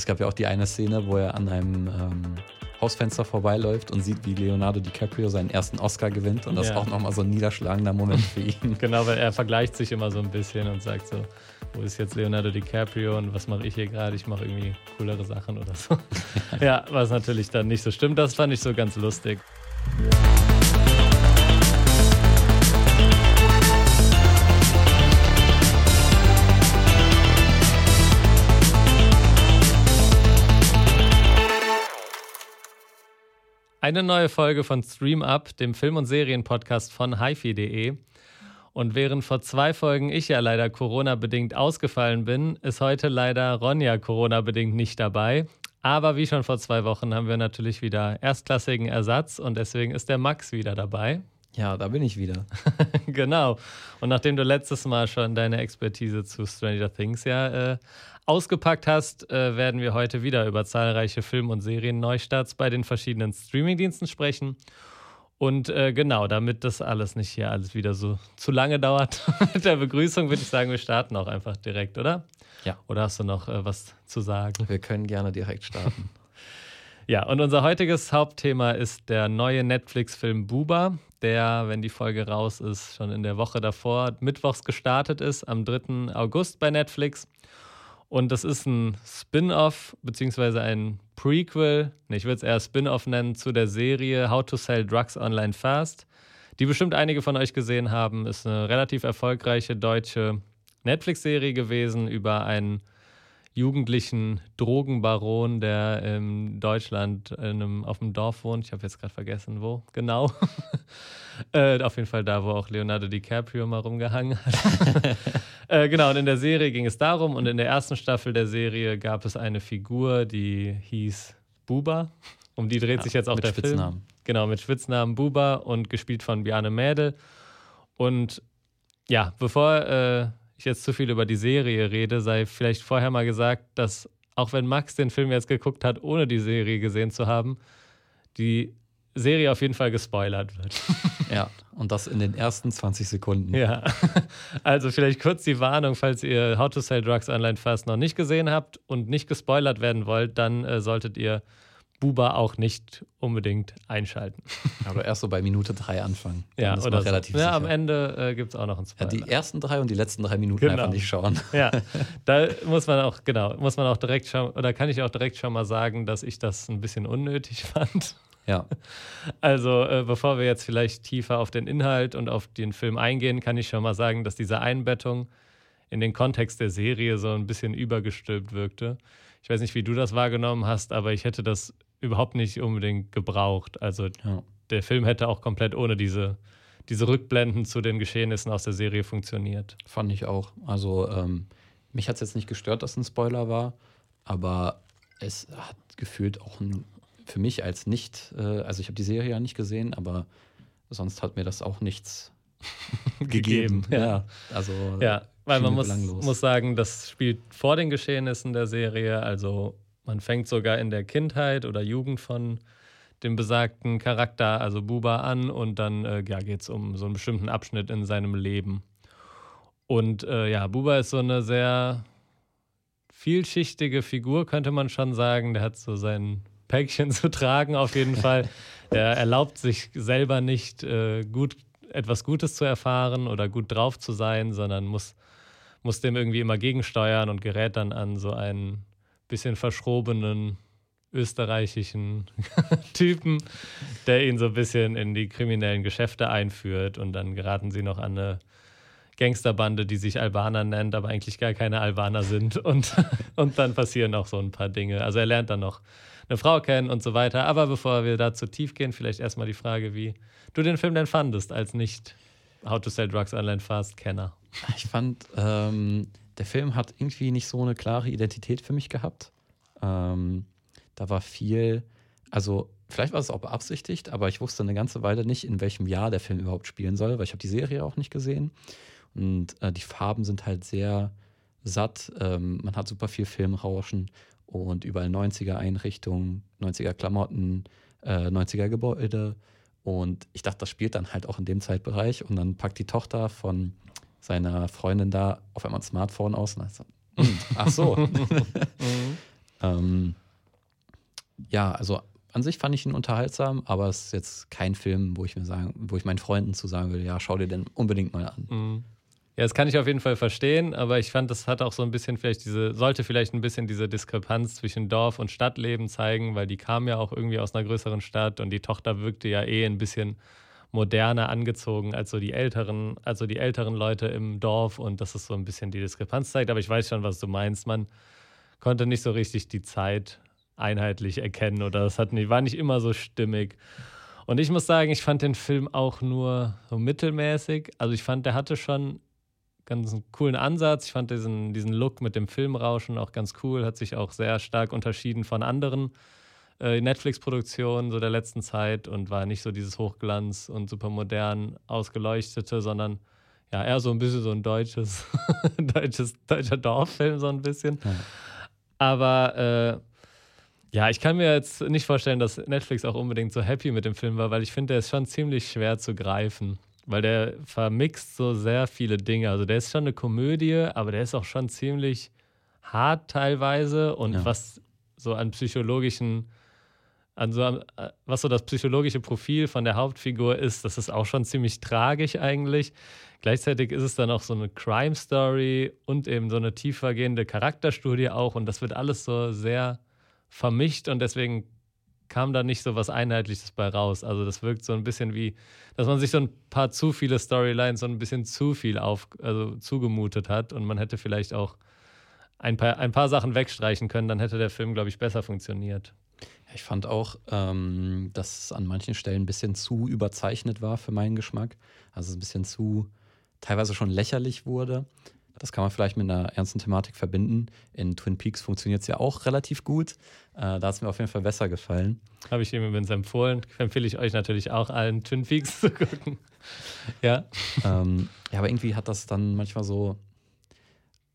Es gab ja auch die eine Szene, wo er an einem ähm, Hausfenster vorbeiläuft und sieht, wie Leonardo DiCaprio seinen ersten Oscar gewinnt. Und das ja. ist auch nochmal so ein niederschlagender Moment für ihn. genau, weil er vergleicht sich immer so ein bisschen und sagt so, wo ist jetzt Leonardo DiCaprio und was mache ich hier gerade? Ich mache irgendwie coolere Sachen oder so. ja, was natürlich dann nicht so stimmt. Das fand ich so ganz lustig. Eine neue Folge von Stream Up, dem Film- und Serienpodcast von hifi.de. Und während vor zwei Folgen ich ja leider Corona-bedingt ausgefallen bin, ist heute leider Ronja Corona-bedingt nicht dabei. Aber wie schon vor zwei Wochen haben wir natürlich wieder erstklassigen Ersatz und deswegen ist der Max wieder dabei. Ja, da bin ich wieder. genau. Und nachdem du letztes Mal schon deine Expertise zu Stranger Things ja äh, ausgepackt hast, äh, werden wir heute wieder über zahlreiche Film- und Serien-Neustarts bei den verschiedenen Streamingdiensten sprechen. Und äh, genau, damit das alles nicht hier alles wieder so zu lange dauert mit der Begrüßung, würde ich sagen, wir starten auch einfach direkt, oder? Ja. Oder hast du noch äh, was zu sagen? Wir können gerne direkt starten. ja, und unser heutiges Hauptthema ist der neue Netflix-Film Buba, der, wenn die Folge raus ist, schon in der Woche davor, mittwochs gestartet ist, am 3. August bei Netflix. Und das ist ein Spin-off, beziehungsweise ein Prequel, ich würde es eher Spin-off nennen, zu der Serie How to Sell Drugs Online Fast, die bestimmt einige von euch gesehen haben. Ist eine relativ erfolgreiche deutsche Netflix-Serie gewesen über einen jugendlichen Drogenbaron, der in Deutschland in einem, auf dem Dorf wohnt. Ich habe jetzt gerade vergessen, wo genau. äh, auf jeden Fall da, wo auch Leonardo DiCaprio mal rumgehangen hat. äh, genau, und in der Serie ging es darum. Und in der ersten Staffel der Serie gab es eine Figur, die hieß Buba. Um die dreht ja, sich jetzt auch der Spitznamen. Film. Genau, mit Spitznamen Buba und gespielt von Bjarne Mädel. Und ja, bevor äh, ich jetzt zu viel über die Serie rede, sei vielleicht vorher mal gesagt, dass auch wenn Max den Film jetzt geguckt hat, ohne die Serie gesehen zu haben, die Serie auf jeden Fall gespoilert wird. Ja, und das in den ersten 20 Sekunden. Ja, also vielleicht kurz die Warnung, falls ihr How to Sell Drugs Online Fast noch nicht gesehen habt und nicht gespoilert werden wollt, dann äh, solltet ihr Buba auch nicht unbedingt einschalten. Aber erst so bei Minute drei anfangen. Ja, oder relativ so. Ja, am Ende äh, gibt es auch noch einen Spoiler. Ja, die ersten drei und die letzten drei Minuten genau. einfach nicht schauen. Ja, da muss man auch, genau, muss man auch direkt schauen, oder kann ich auch direkt schon mal sagen, dass ich das ein bisschen unnötig fand. Ja. Also, äh, bevor wir jetzt vielleicht tiefer auf den Inhalt und auf den Film eingehen, kann ich schon mal sagen, dass diese Einbettung in den Kontext der Serie so ein bisschen übergestülpt wirkte. Ich weiß nicht, wie du das wahrgenommen hast, aber ich hätte das überhaupt nicht unbedingt gebraucht. Also ja. der Film hätte auch komplett ohne diese, diese Rückblenden zu den Geschehnissen aus der Serie funktioniert. Fand ich auch. Also ähm, mich hat es jetzt nicht gestört, dass ein Spoiler war, aber es hat gefühlt auch ein, für mich als nicht, äh, also ich habe die Serie ja nicht gesehen, aber sonst hat mir das auch nichts gegeben. gegeben. Ja. also ja, weil man muss, muss sagen, das spielt vor den Geschehnissen der Serie, also man fängt sogar in der Kindheit oder Jugend von dem besagten Charakter, also Buba, an und dann äh, ja, geht es um so einen bestimmten Abschnitt in seinem Leben. Und äh, ja, Buba ist so eine sehr vielschichtige Figur, könnte man schon sagen. Der hat so sein Päckchen zu tragen, auf jeden Fall. Der erlaubt sich selber nicht, äh, gut, etwas Gutes zu erfahren oder gut drauf zu sein, sondern muss, muss dem irgendwie immer gegensteuern und gerät dann an so einen bisschen verschrobenen österreichischen Typen, der ihn so ein bisschen in die kriminellen Geschäfte einführt und dann geraten sie noch an eine Gangsterbande, die sich Albaner nennt, aber eigentlich gar keine Albaner sind und, und dann passieren auch so ein paar Dinge. Also er lernt dann noch eine Frau kennen und so weiter. Aber bevor wir da zu tief gehen, vielleicht erstmal die Frage, wie du den Film denn fandest, als nicht How to Sell Drugs Online Fast Kenner. Ich fand, ähm, der Film hat irgendwie nicht so eine klare Identität für mich gehabt. Ähm, da war viel, also vielleicht war es auch beabsichtigt, aber ich wusste eine ganze Weile nicht, in welchem Jahr der Film überhaupt spielen soll, weil ich habe die Serie auch nicht gesehen. Und äh, die Farben sind halt sehr satt. Ähm, man hat super viel Filmrauschen und überall 90er Einrichtungen, 90er Klamotten, äh, 90er Gebäude. Und ich dachte, das spielt dann halt auch in dem Zeitbereich. Und dann packt die Tochter von seiner Freundin da auf einmal ein Smartphone aus und sagt, hm, ach so. Ähm, ja, also an sich fand ich ihn unterhaltsam, aber es ist jetzt kein Film, wo ich mir sagen, wo ich meinen Freunden zu sagen will, ja, schau dir den unbedingt mal an. Mhm. Ja, das kann ich auf jeden Fall verstehen, aber ich fand, das hat auch so ein bisschen vielleicht diese, sollte vielleicht ein bisschen diese Diskrepanz zwischen Dorf- und Stadtleben zeigen, weil die kam ja auch irgendwie aus einer größeren Stadt und die Tochter wirkte ja eh ein bisschen moderner angezogen als so die älteren, also die älteren Leute im Dorf und das ist so ein bisschen die Diskrepanz zeigt. Aber ich weiß schon, was du meinst. Man konnte nicht so richtig die Zeit einheitlich erkennen oder es hat nicht, war nicht immer so stimmig. Und ich muss sagen, ich fand den Film auch nur so mittelmäßig. Also ich fand, der hatte schon ganz einen coolen Ansatz. Ich fand diesen, diesen Look mit dem Filmrauschen auch ganz cool, hat sich auch sehr stark unterschieden von anderen äh, Netflix-Produktionen so der letzten Zeit und war nicht so dieses Hochglanz und super modern ausgeleuchtete, sondern ja, eher so ein bisschen so ein deutsches, deutsches deutscher Dorffilm, so ein bisschen. Ja. Aber äh, ja, ich kann mir jetzt nicht vorstellen, dass Netflix auch unbedingt so happy mit dem Film war, weil ich finde, der ist schon ziemlich schwer zu greifen. Weil der vermixt so sehr viele Dinge. Also der ist schon eine Komödie, aber der ist auch schon ziemlich hart teilweise. Und ja. was so an psychologischen, an so, äh, was so das psychologische Profil von der Hauptfigur ist, das ist auch schon ziemlich tragisch eigentlich. Gleichzeitig ist es dann auch so eine Crime Story und eben so eine tiefergehende Charakterstudie auch. Und das wird alles so sehr vermischt und deswegen kam da nicht so was Einheitliches bei raus. Also das wirkt so ein bisschen wie, dass man sich so ein paar zu viele Storylines so ein bisschen zu viel auf, also zugemutet hat und man hätte vielleicht auch ein paar, ein paar Sachen wegstreichen können, dann hätte der Film, glaube ich, besser funktioniert. Ich fand auch, ähm, dass es an manchen Stellen ein bisschen zu überzeichnet war für meinen Geschmack. Also ein bisschen zu teilweise schon lächerlich wurde. Das kann man vielleicht mit einer ernsten Thematik verbinden. In Twin Peaks funktioniert es ja auch relativ gut. Äh, da hat es mir auf jeden Fall besser gefallen. Habe ich ihm übrigens empfohlen. Empfehle ich euch natürlich auch allen Twin Peaks zu gucken. ja. Ähm, ja, aber irgendwie hat das dann manchmal so,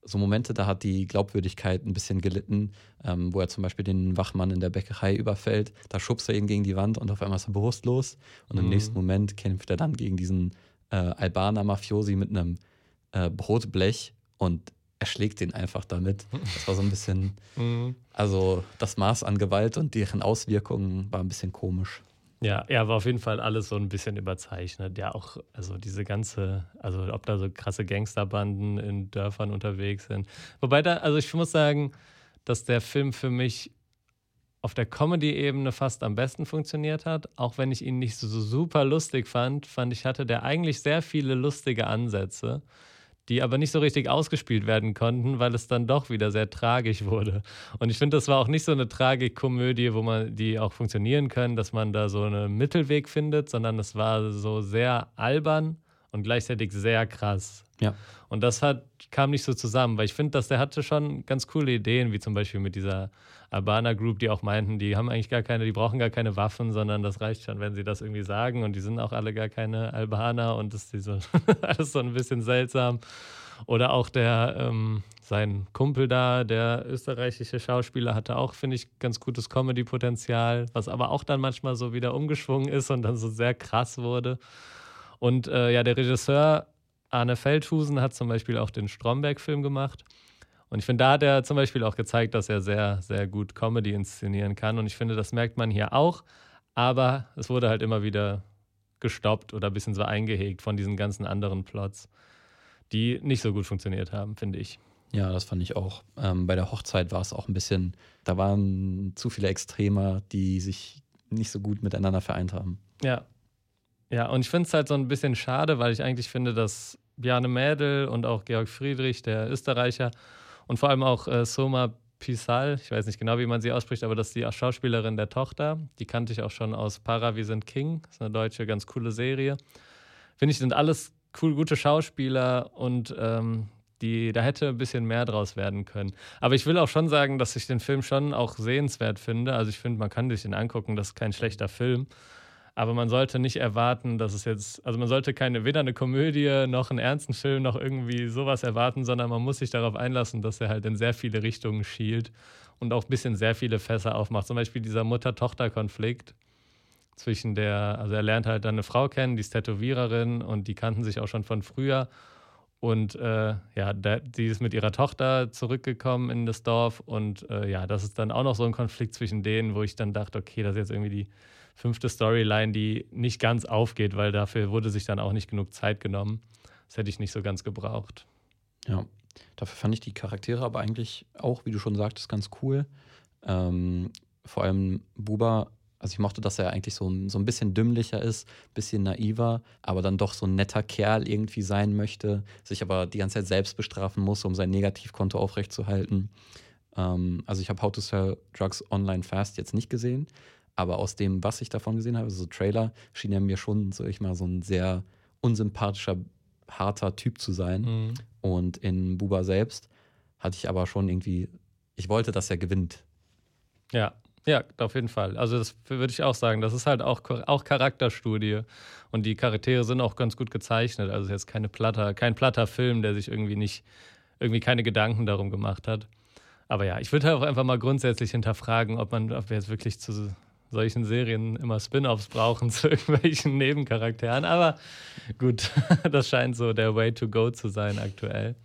so Momente, da hat die Glaubwürdigkeit ein bisschen gelitten, ähm, wo er zum Beispiel den Wachmann in der Bäckerei überfällt. Da schubst er ihn gegen die Wand und auf einmal ist er bewusstlos. Und im mhm. nächsten Moment kämpft er dann gegen diesen äh, Albaner-Mafiosi mit einem äh, Brotblech und erschlägt ihn einfach damit. Das war so ein bisschen, mhm. also das Maß an Gewalt und deren Auswirkungen war ein bisschen komisch. Ja, ja, war auf jeden Fall alles so ein bisschen überzeichnet. Ja, auch, also diese ganze, also ob da so krasse Gangsterbanden in Dörfern unterwegs sind. Wobei da, also ich muss sagen, dass der Film für mich auf der Comedy-Ebene fast am besten funktioniert hat. Auch wenn ich ihn nicht so, so super lustig fand, fand ich, hatte der eigentlich sehr viele lustige Ansätze die aber nicht so richtig ausgespielt werden konnten, weil es dann doch wieder sehr tragisch wurde. Und ich finde, das war auch nicht so eine Tragikkomödie, wo man die auch funktionieren können, dass man da so einen Mittelweg findet, sondern es war so sehr albern und gleichzeitig sehr krass. Ja. Und das hat, kam nicht so zusammen, weil ich finde, dass der hatte schon ganz coole Ideen, wie zum Beispiel mit dieser Albana Group, die auch meinten, die haben eigentlich gar keine, die brauchen gar keine Waffen, sondern das reicht schon, wenn sie das irgendwie sagen. Und die sind auch alle gar keine Albaner und das ist so, alles so ein bisschen seltsam. Oder auch der, ähm, sein Kumpel da, der österreichische Schauspieler, hatte auch, finde ich, ganz gutes Comedy-Potenzial, was aber auch dann manchmal so wieder umgeschwungen ist und dann so sehr krass wurde. Und äh, ja, der Regisseur Arne Feldhusen hat zum Beispiel auch den Stromberg-Film gemacht. Und ich finde, da hat er zum Beispiel auch gezeigt, dass er sehr, sehr gut Comedy inszenieren kann. Und ich finde, das merkt man hier auch. Aber es wurde halt immer wieder gestoppt oder ein bisschen so eingehegt von diesen ganzen anderen Plots, die nicht so gut funktioniert haben, finde ich. Ja, das fand ich auch. Ähm, bei der Hochzeit war es auch ein bisschen, da waren zu viele Extremer, die sich nicht so gut miteinander vereint haben. Ja. Ja, und ich finde es halt so ein bisschen schade, weil ich eigentlich finde, dass Bjarne Mädel und auch Georg Friedrich, der Österreicher, und vor allem auch äh, Soma Pisal, ich weiß nicht genau, wie man sie ausspricht, aber das ist die Schauspielerin der Tochter. Die kannte ich auch schon aus Para, wir sind King. Das ist eine deutsche, ganz coole Serie. Finde ich, sind alles cool, gute Schauspieler und ähm, die, da hätte ein bisschen mehr draus werden können. Aber ich will auch schon sagen, dass ich den Film schon auch sehenswert finde. Also ich finde, man kann sich den angucken, das ist kein schlechter Film. Aber man sollte nicht erwarten, dass es jetzt, also man sollte keine, weder eine Komödie noch einen ernsten Film noch irgendwie sowas erwarten, sondern man muss sich darauf einlassen, dass er halt in sehr viele Richtungen schielt und auch ein bisschen sehr viele Fässer aufmacht. Zum Beispiel dieser Mutter-Tochter-Konflikt zwischen der, also er lernt halt dann eine Frau kennen, die ist Tätowiererin und die kannten sich auch schon von früher. Und äh, ja, die ist mit ihrer Tochter zurückgekommen in das Dorf. Und äh, ja, das ist dann auch noch so ein Konflikt zwischen denen, wo ich dann dachte, okay, das ist jetzt irgendwie die fünfte Storyline, die nicht ganz aufgeht, weil dafür wurde sich dann auch nicht genug Zeit genommen. Das hätte ich nicht so ganz gebraucht. Ja, dafür fand ich die Charaktere aber eigentlich auch, wie du schon sagtest, ganz cool. Ähm, vor allem Buba, also ich mochte, dass er eigentlich so ein, so ein bisschen dümmlicher ist, bisschen naiver, aber dann doch so ein netter Kerl irgendwie sein möchte, sich aber die ganze Zeit selbst bestrafen muss, um sein Negativkonto aufrechtzuerhalten. Ähm, also ich habe How to Sell Drugs Online Fast jetzt nicht gesehen, aber aus dem, was ich davon gesehen habe, also so Trailer, schien er mir schon, sag ich mal, so ein sehr unsympathischer, harter Typ zu sein. Mhm. Und in Buba selbst hatte ich aber schon irgendwie, ich wollte, dass er gewinnt. Ja, ja, auf jeden Fall. Also das würde ich auch sagen. Das ist halt auch, auch Charakterstudie. Und die Charaktere sind auch ganz gut gezeichnet. Also jetzt keine platter, kein platter Film, der sich irgendwie nicht, irgendwie keine Gedanken darum gemacht hat. Aber ja, ich würde halt auch einfach mal grundsätzlich hinterfragen, ob man, ob wir jetzt wirklich zu solchen Serien immer Spin-offs brauchen zu irgendwelchen Nebencharakteren. Aber gut, das scheint so der Way to go zu sein aktuell.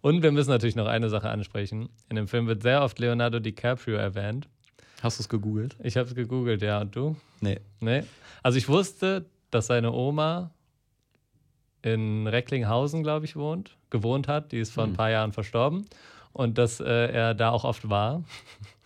Und wir müssen natürlich noch eine Sache ansprechen. In dem Film wird sehr oft Leonardo DiCaprio erwähnt. Hast du es gegoogelt? Ich habe es gegoogelt, ja. Und du? Nee. Nee. Also ich wusste, dass seine Oma in Recklinghausen, glaube ich, wohnt, gewohnt hat. Die ist vor hm. ein paar Jahren verstorben. Und dass äh, er da auch oft war.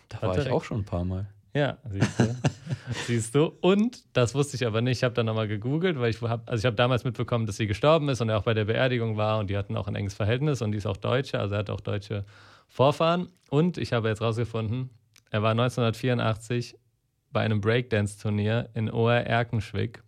Da war ich auch schon ein paar Mal. Ja, siehst du. siehst du. Und das wusste ich aber nicht. Ich habe dann nochmal gegoogelt, weil ich habe, also ich habe damals mitbekommen, dass sie gestorben ist und er auch bei der Beerdigung war und die hatten auch ein enges Verhältnis und die ist auch Deutsche, also er hat auch deutsche Vorfahren. Und ich habe jetzt rausgefunden, er war 1984 bei einem Breakdance-Turnier in Oer Erkenschwick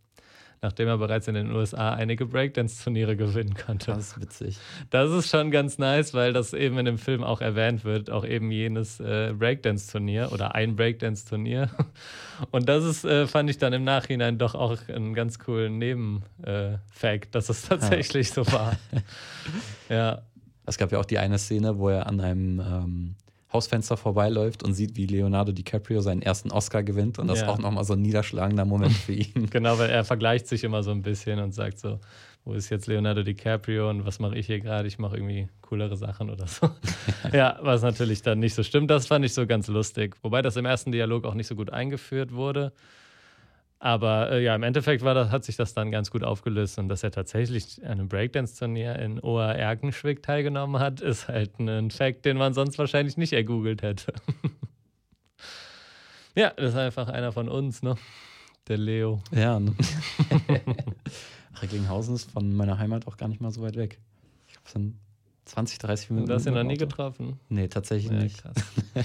nachdem er bereits in den USA einige Breakdance-Turniere gewinnen konnte. Das ist witzig. Das ist schon ganz nice, weil das eben in dem Film auch erwähnt wird, auch eben jenes äh, Breakdance-Turnier oder ein Breakdance-Turnier. Und das ist, äh, fand ich dann im Nachhinein doch auch einen ganz coolen Nebenfact, äh, dass es tatsächlich ja. so war. ja. Es gab ja auch die eine Szene, wo er an einem ähm, Hausfenster vorbeiläuft und sieht, wie Leonardo DiCaprio seinen ersten Oscar gewinnt. Und das ja. ist auch nochmal so ein niederschlagender Moment für ihn. genau, weil er vergleicht sich immer so ein bisschen und sagt so, wo ist jetzt Leonardo DiCaprio und was mache ich hier gerade? Ich mache irgendwie coolere Sachen oder so. ja, was natürlich dann nicht so stimmt. Das fand ich so ganz lustig. Wobei das im ersten Dialog auch nicht so gut eingeführt wurde. Aber äh, ja, im Endeffekt war das, hat sich das dann ganz gut aufgelöst und dass er tatsächlich an einem Breakdance-Turnier in Oer Erkenschwick teilgenommen hat, ist halt ein Fact, den man sonst wahrscheinlich nicht ergoogelt hätte. ja, das ist einfach einer von uns, ne? Der Leo. Ja. Ne? Recklinghausen ist von meiner Heimat auch gar nicht mal so weit weg. Ich glaube, es sind 20, 30 Minuten. Du hast ihn noch nie getroffen? Nee, tatsächlich ja, nicht. Krass.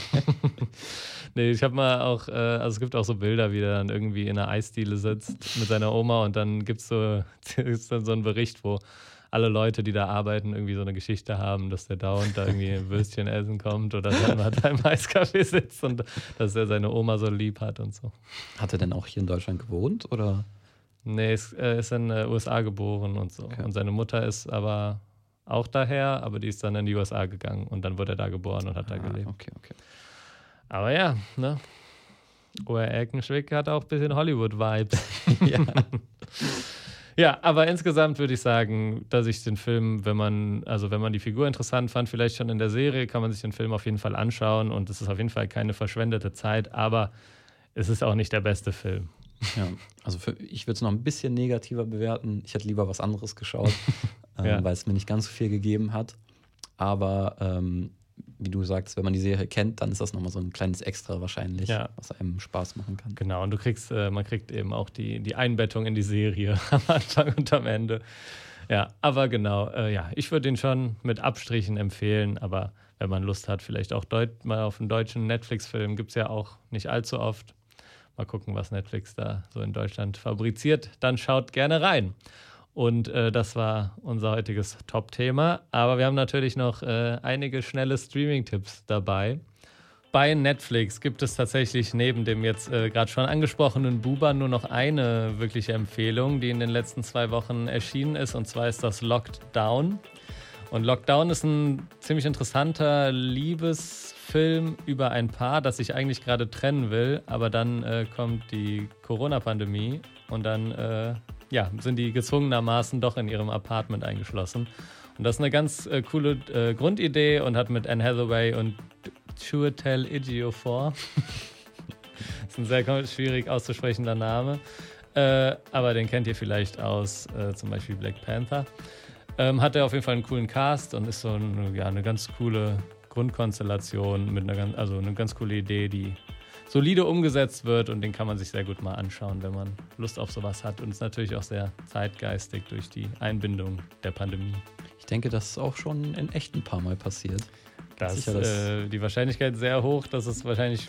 nee, ich habe mal auch, äh, also es gibt auch so Bilder, wie er dann irgendwie in einer Eisdiele sitzt mit seiner Oma und dann gibt so, es dann so einen Bericht, wo alle Leute, die da arbeiten, irgendwie so eine Geschichte haben, dass der dauernd da irgendwie ein Würstchen essen kommt oder dann mal beim Eiscafé sitzt und dass er seine Oma so lieb hat und so. Hat er denn auch hier in Deutschland gewohnt oder? Nee, er ist in den USA geboren und so. Okay. Und seine Mutter ist aber auch daher, aber die ist dann in die USA gegangen und dann wurde er da geboren und hat ah, da gelebt. Okay, okay. Aber ja, ne? Oer Erkenschwick hat auch ein bisschen Hollywood-Vibes. ja. ja, aber insgesamt würde ich sagen, dass ich den Film, wenn man, also wenn man die Figur interessant fand, vielleicht schon in der Serie, kann man sich den Film auf jeden Fall anschauen und es ist auf jeden Fall keine verschwendete Zeit, aber es ist auch nicht der beste Film. Ja, also für, ich würde es noch ein bisschen negativer bewerten. Ich hätte lieber was anderes geschaut. ja. Ähm, weil es mir nicht ganz so viel gegeben hat. Aber ähm, wie du sagst, wenn man die Serie kennt, dann ist das nochmal so ein kleines Extra wahrscheinlich, ja. was einem Spaß machen kann. Genau, und du kriegst, äh, man kriegt eben auch die, die Einbettung in die Serie am Anfang und am Ende. Ja, aber genau, äh, ja, ich würde ihn schon mit Abstrichen empfehlen, aber wenn man Lust hat, vielleicht auch Deut mal auf einen deutschen Netflix-Film, gibt es ja auch nicht allzu oft. Mal gucken, was Netflix da so in Deutschland fabriziert. Dann schaut gerne rein. Und äh, das war unser heutiges Top-Thema. Aber wir haben natürlich noch äh, einige schnelle Streaming-Tipps dabei. Bei Netflix gibt es tatsächlich neben dem jetzt äh, gerade schon angesprochenen Buba nur noch eine wirkliche Empfehlung, die in den letzten zwei Wochen erschienen ist. Und zwar ist das Locked Down. Und Lockdown ist ein ziemlich interessanter Liebesfilm über ein Paar, das sich eigentlich gerade trennen will, aber dann äh, kommt die Corona-Pandemie und dann äh, ja, sind die gezwungenermaßen doch in ihrem Apartment eingeschlossen. Und das ist eine ganz äh, coole äh, Grundidee und hat mit Anne Hathaway und Chuatel Ejiofor, das ist ein sehr schwierig auszusprechender Name, äh, aber den kennt ihr vielleicht aus äh, zum Beispiel Black Panther. Ähm, hat er auf jeden Fall einen coolen Cast und ist so ein, ja, eine ganz coole Grundkonstellation mit einer ganz, also eine ganz coole Idee, die solide umgesetzt wird und den kann man sich sehr gut mal anschauen, wenn man Lust auf sowas hat und ist natürlich auch sehr zeitgeistig durch die Einbindung der Pandemie. Ich denke, das ist auch schon in echt ein paar Mal passiert. Das ist äh, die Wahrscheinlichkeit sehr hoch, dass es wahrscheinlich,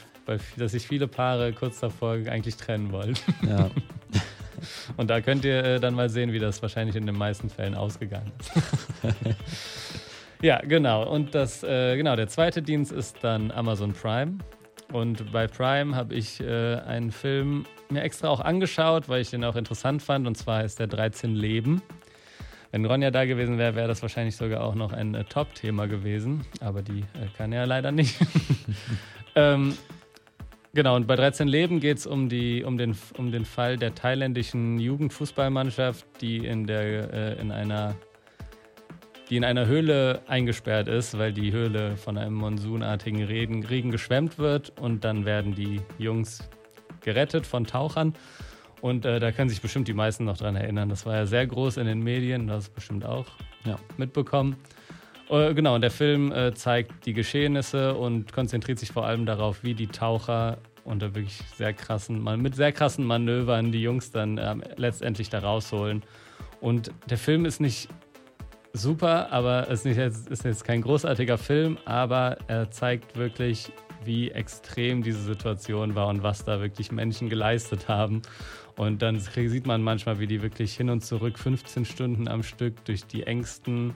dass sich viele Paare kurz davor eigentlich trennen wollen. Ja. Und da könnt ihr äh, dann mal sehen, wie das wahrscheinlich in den meisten Fällen ausgegangen ist. ja, genau. Und das, äh, genau, der zweite Dienst ist dann Amazon Prime. Und bei Prime habe ich äh, einen Film mir extra auch angeschaut, weil ich den auch interessant fand. Und zwar ist der 13 Leben. Wenn Ronja da gewesen wäre, wäre das wahrscheinlich sogar auch noch ein äh, Top-Thema gewesen. Aber die äh, kann ja leider nicht. ähm, genau, und bei 13 Leben geht es um, um, den, um den Fall der thailändischen Jugendfußballmannschaft, die in, der, äh, in einer die in einer Höhle eingesperrt ist, weil die Höhle von einem monsunartigen Regen, geschwemmt wird und dann werden die Jungs gerettet von Tauchern. Und äh, da können sich bestimmt die meisten noch dran erinnern. Das war ja sehr groß in den Medien, das hast bestimmt auch ja. mitbekommen. Äh, genau, und der Film äh, zeigt die Geschehnisse und konzentriert sich vor allem darauf, wie die Taucher unter wirklich sehr krassen, mit sehr krassen Manövern die Jungs dann ähm, letztendlich da rausholen. Und der Film ist nicht super, aber es ist, jetzt, ist jetzt kein großartiger Film, aber er zeigt wirklich, wie extrem diese Situation war und was da wirklich Menschen geleistet haben. Und dann sieht man manchmal, wie die wirklich hin und zurück 15 Stunden am Stück durch die engsten,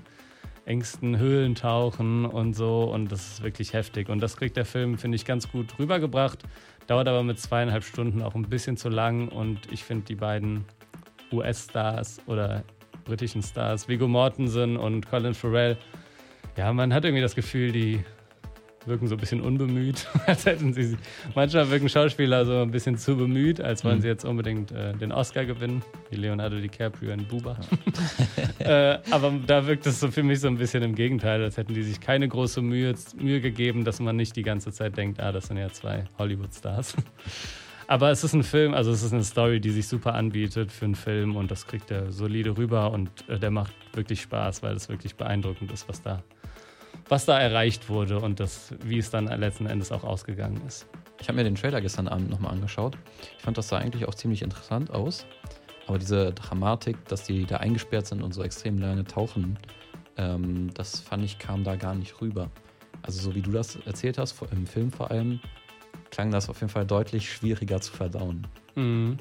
engsten Höhlen tauchen und so. Und das ist wirklich heftig. Und das kriegt der Film, finde ich, ganz gut rübergebracht. Dauert aber mit zweieinhalb Stunden auch ein bisschen zu lang. Und ich finde die beiden US-Stars oder britischen Stars, Viggo Mortensen und Colin Farrell. Ja, man hat irgendwie das Gefühl, die wirken so ein bisschen unbemüht, als hätten sie manchmal wirken Schauspieler so ein bisschen zu bemüht, als wollen mhm. sie jetzt unbedingt äh, den Oscar gewinnen, wie Leonardo DiCaprio in Buba. äh, aber da wirkt es so für mich so ein bisschen im Gegenteil, als hätten die sich keine große Mühe, Mühe gegeben, dass man nicht die ganze Zeit denkt, ah, das sind ja zwei Hollywood-Stars. Aber es ist ein Film, also es ist eine Story, die sich super anbietet für einen Film und das kriegt er solide rüber und äh, der macht wirklich Spaß, weil es wirklich beeindruckend ist, was da, was da erreicht wurde und das, wie es dann letzten Endes auch ausgegangen ist. Ich habe mir den Trailer gestern Abend nochmal angeschaut. Ich fand das sah eigentlich auch ziemlich interessant aus. Aber diese Dramatik, dass die da eingesperrt sind und so extrem lange tauchen, ähm, das fand ich, kam da gar nicht rüber. Also so wie du das erzählt hast, im Film vor allem, klang das auf jeden Fall deutlich schwieriger zu verdauen. Mhm.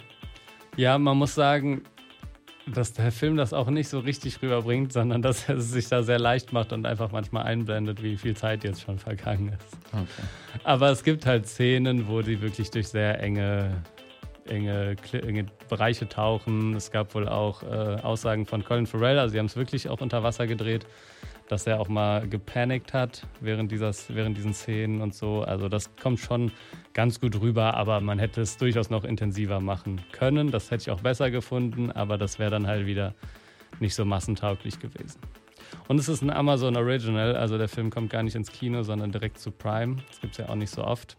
Ja, man muss sagen, dass der Film das auch nicht so richtig rüberbringt, sondern dass er es sich da sehr leicht macht und einfach manchmal einblendet, wie viel Zeit jetzt schon vergangen ist. Okay. Aber es gibt halt Szenen, wo die wirklich durch sehr enge, enge, enge Bereiche tauchen. Es gab wohl auch äh, Aussagen von Colin Farrell, also sie haben es wirklich auch unter Wasser gedreht, dass er auch mal gepanikt hat während, dieser, während diesen Szenen und so. Also das kommt schon ganz gut rüber, aber man hätte es durchaus noch intensiver machen können. Das hätte ich auch besser gefunden, aber das wäre dann halt wieder nicht so massentauglich gewesen. Und es ist ein Amazon Original, also der Film kommt gar nicht ins Kino, sondern direkt zu Prime. Das gibt es ja auch nicht so oft.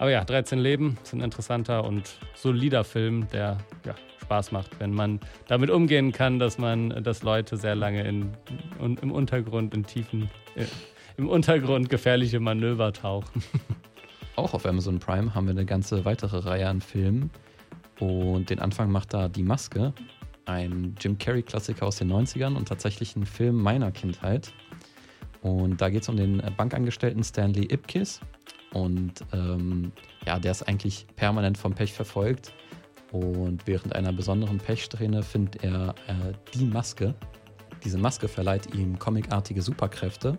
Aber ja, 13 Leben ist ein interessanter und solider Film, der ja, Spaß macht, wenn man damit umgehen kann, dass man, dass Leute sehr lange in, in im Untergrund, in tiefen, äh, im Untergrund gefährliche Manöver tauchen. Auch auf Amazon Prime haben wir eine ganze weitere Reihe an Filmen. Und den Anfang macht da Die Maske, ein Jim Carrey-Klassiker aus den 90ern und tatsächlich ein Film meiner Kindheit. Und da geht es um den Bankangestellten Stanley Ipkiss. Und ähm, ja, der ist eigentlich permanent vom Pech verfolgt und während einer besonderen Pechsträhne findet er äh, die Maske. Diese Maske verleiht ihm comicartige Superkräfte.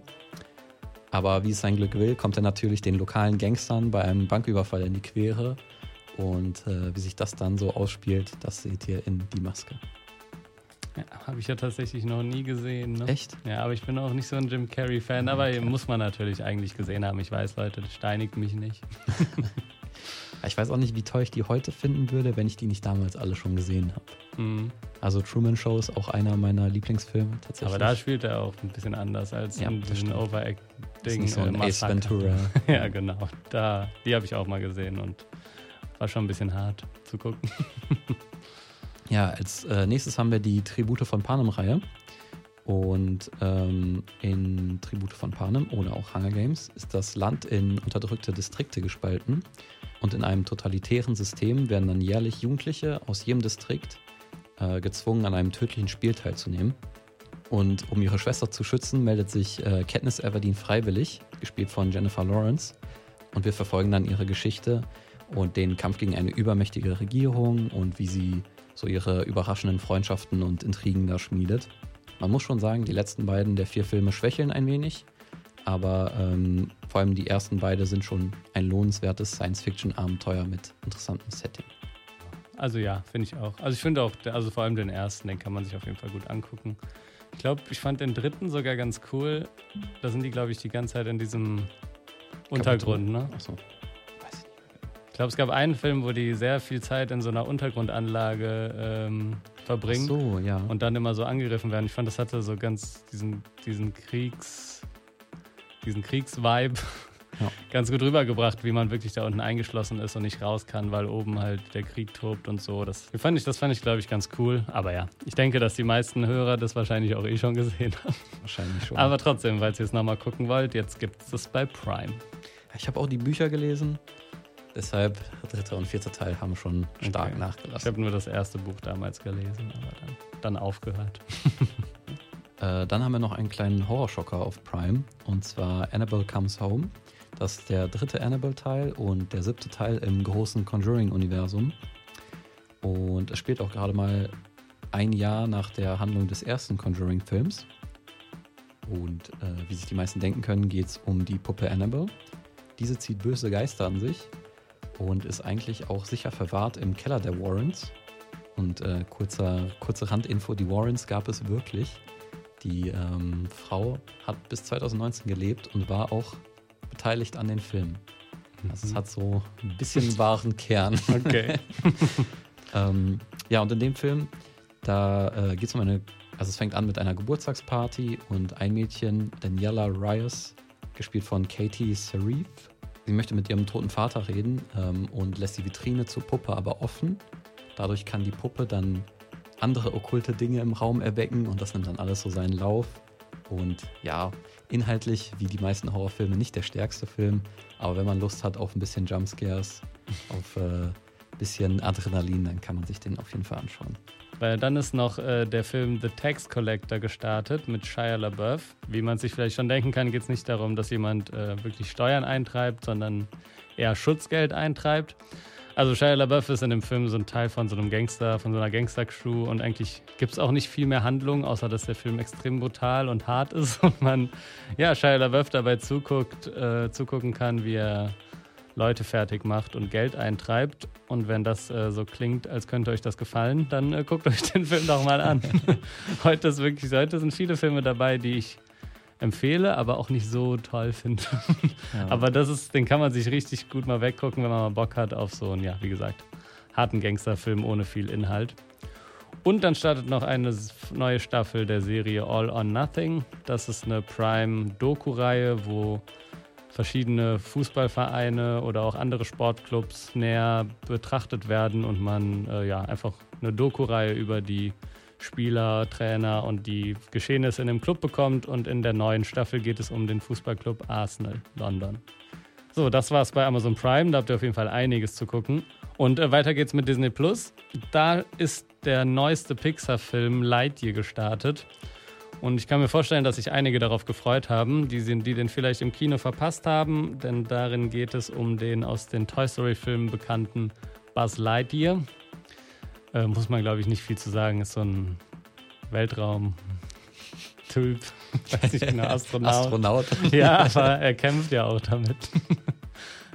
Aber wie es sein Glück will, kommt er natürlich den lokalen Gangstern bei einem Banküberfall in die Quere. Und äh, wie sich das dann so ausspielt, das seht ihr in Die Maske. Ja, Habe ich ja tatsächlich noch nie gesehen. Ne? Echt? Ja, aber ich bin auch nicht so ein Jim Carrey-Fan, aber okay. muss man natürlich eigentlich gesehen haben. Ich weiß, Leute, das steinigt mich nicht. Ich weiß auch nicht, wie toll ich die heute finden würde, wenn ich die nicht damals alle schon gesehen habe. Mhm. Also Truman Show ist auch einer meiner Lieblingsfilme tatsächlich. Aber da spielt er auch ein bisschen anders als ja, in diesen Overact-Ding. So ein Ace Ventura. ja, genau. Da, die habe ich auch mal gesehen und war schon ein bisschen hart zu gucken. ja, als äh, nächstes haben wir die Tribute von Panem-Reihe. Und ähm, in Tribute von Panem oder auch Hunger Games ist das Land in unterdrückte Distrikte gespalten. Und in einem totalitären System werden dann jährlich Jugendliche aus jedem Distrikt äh, gezwungen, an einem tödlichen Spiel teilzunehmen. Und um ihre Schwester zu schützen, meldet sich äh, Katniss Everdeen freiwillig, gespielt von Jennifer Lawrence. Und wir verfolgen dann ihre Geschichte und den Kampf gegen eine übermächtige Regierung und wie sie so ihre überraschenden Freundschaften und Intrigen da schmiedet. Man muss schon sagen, die letzten beiden der vier Filme schwächeln ein wenig, aber ähm, vor allem die ersten beiden sind schon ein lohnenswertes Science-Fiction-Abenteuer mit interessantem Setting. Also ja, finde ich auch. Also ich finde auch, also vor allem den ersten, den kann man sich auf jeden Fall gut angucken. Ich glaube, ich fand den dritten sogar ganz cool. Da sind die, glaube ich, die ganze Zeit in diesem Untergrund, ne? Achso. Ich glaube, es gab einen Film, wo die sehr viel Zeit in so einer Untergrundanlage ähm, verbringen so, ja. und dann immer so angegriffen werden. Ich fand, das hatte so ganz diesen, diesen Kriegs, diesen Kriegsvibe ja. ganz gut rübergebracht, wie man wirklich da unten eingeschlossen ist und nicht raus kann, weil oben halt der Krieg tobt und so. Das fand ich, das fand ich, glaube ich, ganz cool. Aber ja, ich denke, dass die meisten Hörer das wahrscheinlich auch eh schon gesehen haben. Wahrscheinlich schon. Aber trotzdem, falls ihr es nochmal gucken wollt, jetzt gibt es es bei Prime. Ich habe auch die Bücher gelesen. Deshalb, dritter und vierter Teil haben schon stark okay. nachgelassen. Ich habe nur das erste Buch damals gelesen, aber dann, dann aufgehört. äh, dann haben wir noch einen kleinen Horrorschocker auf Prime und zwar Annabelle Comes Home. Das ist der dritte Annabelle-Teil und der siebte Teil im großen Conjuring-Universum. Und es spielt auch gerade mal ein Jahr nach der Handlung des ersten Conjuring-Films. Und äh, wie sich die meisten denken können, geht es um die Puppe Annabelle. Diese zieht böse Geister an sich und ist eigentlich auch sicher verwahrt im Keller der Warrens. Und äh, kurzer, kurze Randinfo: Die Warrens gab es wirklich. Die ähm, Frau hat bis 2019 gelebt und war auch beteiligt an den Filmen. Also es mhm. hat so ein bisschen wahren Kern. Okay. ähm, ja, und in dem Film, da äh, geht es um eine, also es fängt an mit einer Geburtstagsparty und ein Mädchen, Daniela Rios, gespielt von Katie Sarif, Sie möchte mit ihrem toten Vater reden ähm, und lässt die Vitrine zur Puppe aber offen. Dadurch kann die Puppe dann andere okkulte Dinge im Raum erwecken und das nimmt dann alles so seinen Lauf. Und ja, inhaltlich, wie die meisten Horrorfilme, nicht der stärkste Film, aber wenn man Lust hat auf ein bisschen Jumpscares, auf ein äh, bisschen Adrenalin, dann kann man sich den auf jeden Fall anschauen. Weil dann ist noch äh, der Film The Tax Collector gestartet mit Shia LaBeouf. Wie man sich vielleicht schon denken kann, geht es nicht darum, dass jemand äh, wirklich Steuern eintreibt, sondern eher Schutzgeld eintreibt. Also Shia LaBeouf ist in dem Film so ein Teil von so einem Gangster, von so einer Gangster-Crew und eigentlich gibt es auch nicht viel mehr Handlung, außer dass der Film extrem brutal und hart ist und man ja Shia LaBeouf dabei zuguckt, äh, zugucken kann, wie er Leute fertig macht und Geld eintreibt. Und wenn das äh, so klingt, als könnte euch das gefallen, dann äh, guckt euch den Film doch mal an. heute ist wirklich, heute sind viele Filme dabei, die ich empfehle, aber auch nicht so toll finde. Ja. Aber das ist, den kann man sich richtig gut mal weggucken, wenn man mal Bock hat auf so einen, ja, wie gesagt, harten Gangsterfilm ohne viel Inhalt. Und dann startet noch eine neue Staffel der Serie All or Nothing. Das ist eine Prime-Doku-Reihe, wo verschiedene Fußballvereine oder auch andere Sportclubs näher betrachtet werden und man äh, ja einfach eine Doku-Reihe über die Spieler, Trainer und die Geschehnisse in dem Club bekommt. Und in der neuen Staffel geht es um den Fußballclub Arsenal London. So, das war es bei Amazon Prime. Da habt ihr auf jeden Fall einiges zu gucken. Und äh, weiter geht's mit Disney Plus. Da ist der neueste Pixar-Film Lightyear gestartet. Und ich kann mir vorstellen, dass sich einige darauf gefreut haben, die, die den vielleicht im Kino verpasst haben, denn darin geht es um den aus den Toy Story-Filmen bekannten Buzz Lightyear. Äh, muss man, glaube ich, nicht viel zu sagen. Ist so ein Weltraum-Typ, weiß nicht genau, Astronaut. Astronaut. Ja, aber er kämpft ja auch damit.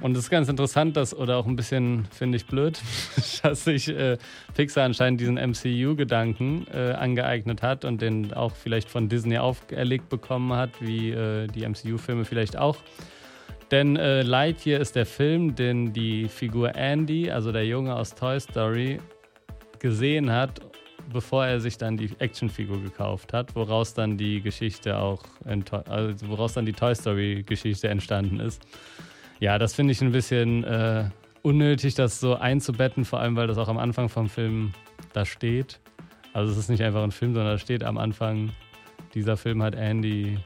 Und es ist ganz interessant, dass, oder auch ein bisschen, finde ich, blöd, dass sich äh, Pixar anscheinend diesen MCU-Gedanken äh, angeeignet hat und den auch vielleicht von Disney auferlegt bekommen hat, wie äh, die MCU-Filme vielleicht auch. Denn äh, Lightyear ist der Film, den die Figur Andy, also der Junge aus Toy Story, gesehen hat, bevor er sich dann die Actionfigur gekauft hat, woraus dann die Geschichte auch, also woraus dann die Toy Story Geschichte entstanden ist. Ja, das finde ich ein bisschen äh, unnötig, das so einzubetten, vor allem weil das auch am Anfang vom Film da steht. Also es ist nicht einfach ein Film, sondern da steht am Anfang, dieser Film hat Andy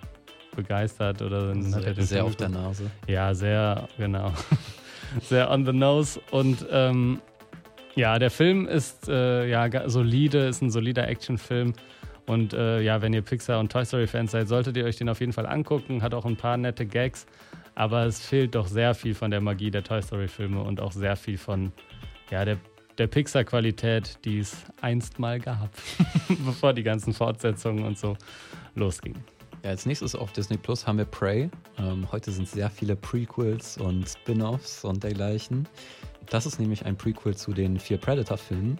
begeistert oder dann sehr, hat er den sehr Film auf der Nase. Ja, sehr, genau. sehr on the nose. Und ähm, ja, der Film ist äh, ja solide, ist ein solider Actionfilm. Und äh, ja, wenn ihr Pixar und Toy Story Fans seid, solltet ihr euch den auf jeden Fall angucken. Hat auch ein paar nette Gags, aber es fehlt doch sehr viel von der Magie der Toy Story Filme und auch sehr viel von ja, der, der Pixar-Qualität, die es einst mal gab, bevor die ganzen Fortsetzungen und so losgingen. Ja, als nächstes auf Disney Plus haben wir Prey. Ähm, heute sind sehr viele Prequels und Spin-offs und dergleichen. Das ist nämlich ein Prequel zu den vier Predator-Filmen.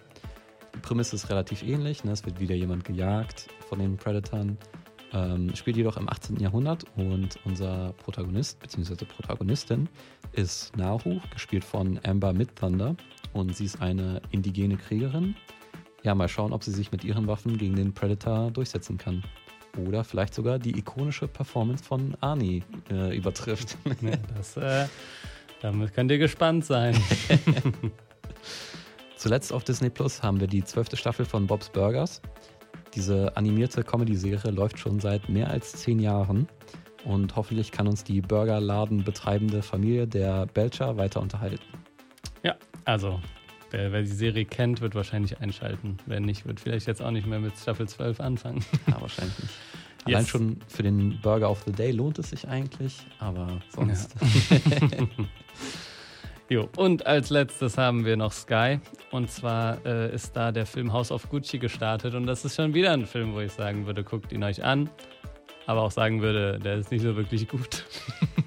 Die Prämisse ist relativ ähnlich. Ne? Es wird wieder jemand gejagt von den Predatern. Ähm, spielt jedoch im 18. Jahrhundert und unser Protagonist bzw. Protagonistin ist Nahu, gespielt von Amber Midthunder und sie ist eine indigene Kriegerin. Ja, mal schauen, ob sie sich mit ihren Waffen gegen den Predator durchsetzen kann. Oder vielleicht sogar die ikonische Performance von Arnie äh, übertrifft. Ja, das, äh, damit könnt ihr gespannt sein. Zuletzt auf Disney Plus haben wir die zwölfte Staffel von Bob's Burgers. Diese animierte Comedy-Serie läuft schon seit mehr als zehn Jahren und hoffentlich kann uns die Burgerladen betreibende Familie der Belcher weiter unterhalten. Ja, also wer, wer, die Serie kennt, wird wahrscheinlich einschalten. Wer nicht, wird vielleicht jetzt auch nicht mehr mit Staffel 12 anfangen. Ja, wahrscheinlich nicht. Yes. Allein schon für den Burger of the Day lohnt es sich eigentlich, aber sonst. Ja. jo, und als letztes haben wir noch Sky. Und zwar äh, ist da der Film House of Gucci gestartet. Und das ist schon wieder ein Film, wo ich sagen würde, guckt ihn euch an. Aber auch sagen würde, der ist nicht so wirklich gut.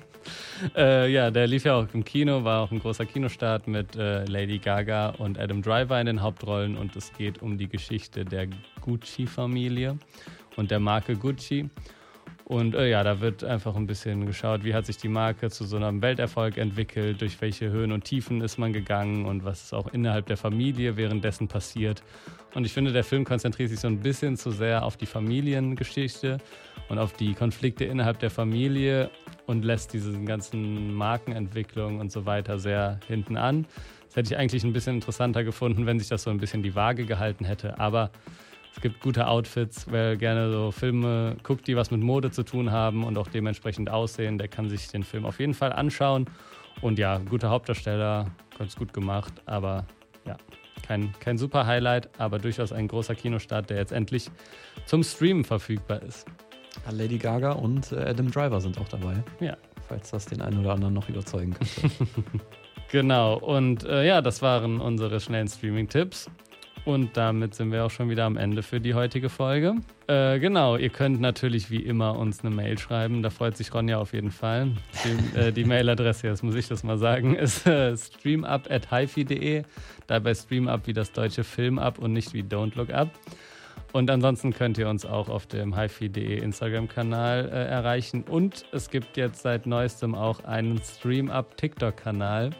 äh, ja, der lief ja auch im Kino, war auch ein großer Kinostart mit äh, Lady Gaga und Adam Driver in den Hauptrollen. Und es geht um die Geschichte der Gucci-Familie und der Marke Gucci. Und äh, ja, da wird einfach ein bisschen geschaut, wie hat sich die Marke zu so einem Welterfolg entwickelt, durch welche Höhen und Tiefen ist man gegangen und was ist auch innerhalb der Familie währenddessen passiert. Und ich finde, der Film konzentriert sich so ein bisschen zu sehr auf die Familiengeschichte und auf die Konflikte innerhalb der Familie und lässt diese ganzen Markenentwicklungen und so weiter sehr hinten an. Das hätte ich eigentlich ein bisschen interessanter gefunden, wenn sich das so ein bisschen die Waage gehalten hätte. Aber es gibt gute Outfits, wer gerne so Filme guckt, die was mit Mode zu tun haben und auch dementsprechend aussehen, der kann sich den Film auf jeden Fall anschauen. Und ja, guter Hauptdarsteller, ganz gut gemacht, aber ja, kein, kein super Highlight, aber durchaus ein großer Kinostart, der jetzt endlich zum Streamen verfügbar ist. Lady Gaga und äh, Adam Driver sind auch dabei. Ja. Falls das den einen oder anderen noch überzeugen könnte. genau, und äh, ja, das waren unsere schnellen Streaming-Tipps. Und damit sind wir auch schon wieder am Ende für die heutige Folge. Äh, genau, ihr könnt natürlich wie immer uns eine Mail schreiben. Da freut sich Ronja auf jeden Fall. Die, äh, die Mailadresse, jetzt muss ich das mal sagen, ist äh, streamup.hifi.de. Dabei streamup wie das deutsche Filmup und nicht wie Don't Look Up. Und ansonsten könnt ihr uns auch auf dem hifi.de Instagram-Kanal äh, erreichen. Und es gibt jetzt seit neuestem auch einen Streamup TikTok-Kanal.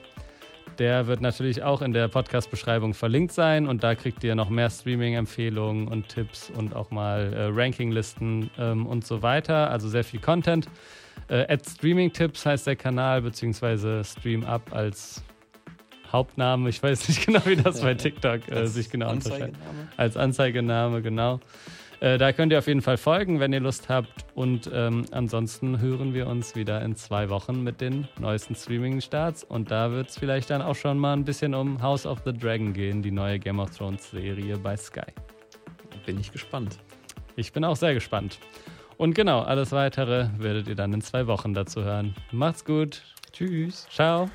Der wird natürlich auch in der Podcast-Beschreibung verlinkt sein und da kriegt ihr noch mehr Streaming-Empfehlungen und Tipps und auch mal äh, Rankinglisten ähm, und so weiter. Also sehr viel Content. Äh, Streaming-Tipps heißt der Kanal, beziehungsweise StreamUp als Hauptname. Ich weiß nicht genau, wie das bei TikTok äh, sich genau unterscheidet. Als Anzeigename, genau. Äh, da könnt ihr auf jeden Fall folgen, wenn ihr Lust habt. Und ähm, ansonsten hören wir uns wieder in zwei Wochen mit den neuesten Streaming-Starts. Und da wird es vielleicht dann auch schon mal ein bisschen um House of the Dragon gehen, die neue Game of Thrones-Serie bei Sky. Bin ich gespannt. Ich bin auch sehr gespannt. Und genau, alles weitere werdet ihr dann in zwei Wochen dazu hören. Macht's gut. Tschüss. Ciao.